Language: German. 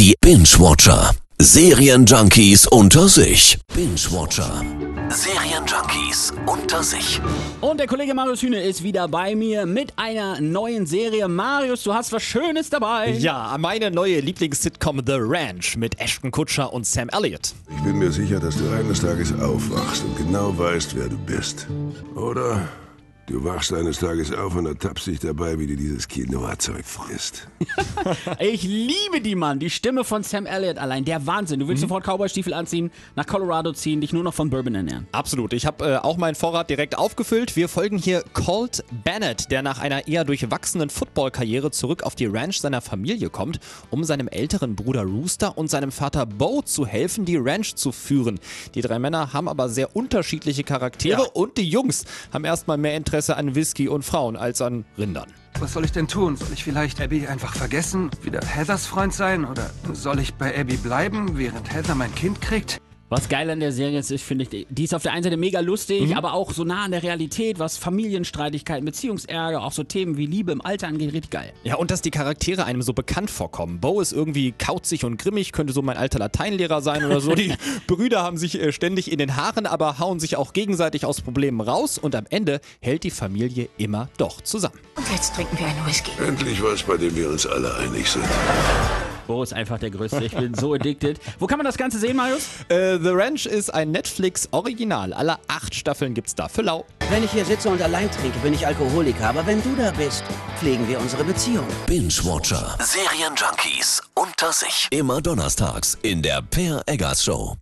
Die Binge-Watcher. Serienjunkies unter sich. Binge-Watcher. Serienjunkies unter sich. Und der Kollege Marius Hühne ist wieder bei mir mit einer neuen Serie. Marius, du hast was Schönes dabei. Ja, meine neue Lieblings-Sitcom The Ranch mit Ashton Kutscher und Sam Elliott. Ich bin mir sicher, dass du eines Tages aufwachst und genau weißt, wer du bist. Oder du wachst eines Tages auf und ertappst dich dabei, wie du dieses Quinoa-Zeug frisst. Ich liebe die Mann, die Stimme von Sam Elliott allein. Der Wahnsinn. Du willst sofort Cowboy-Stiefel anziehen, nach Colorado ziehen, dich nur noch von Bourbon ernähren. Absolut. Ich habe äh, auch meinen Vorrat direkt aufgefüllt. Wir folgen hier Colt Bennett, der nach einer eher durchwachsenen Football-Karriere zurück auf die Ranch seiner Familie kommt, um seinem älteren Bruder Rooster und seinem Vater Bo zu helfen, die Ranch zu führen. Die drei Männer haben aber sehr unterschiedliche Charaktere Ja. und die Jungs haben erstmal mehr Interesse an Whisky und Frauen als an Rindern. Was soll ich denn tun? Soll ich vielleicht Abby einfach vergessen? Wieder Heathers Freund sein? Oder soll ich bei Abby bleiben, während Heather mein Kind kriegt? Was geil an der Serie ist, ist, finde ich, die ist auf der einen Seite mega lustig, aber auch so nah an der Realität, was Familienstreitigkeiten, Beziehungsärger, auch so Themen wie Liebe im Alter angeht, richtig geil. Ja, und dass die Charaktere einem so bekannt vorkommen. Bo ist irgendwie kauzig und grimmig, könnte so mein alter Lateinlehrer sein oder so. Die Brüder haben sich äh, ständig in den Haaren, aber hauen sich auch gegenseitig aus Problemen raus und am Ende hält die Familie immer doch zusammen. Und jetzt trinken wir einen Whisky. Endlich was, bei dem wir uns alle einig sind. Bo ist einfach der Größte. Ich bin so addicted. Wo kann man das Ganze sehen, Marius? Äh, The Ranch ist ein Netflix-Original. Alle acht Staffeln gibt's da für lau. Wenn ich hier sitze und allein trinke, bin ich Alkoholiker. Aber wenn du da bist, pflegen wir unsere Beziehung. Binge-Watcher. Serienjunkies unter sich. Immer donnerstags in der Per Eggers Show.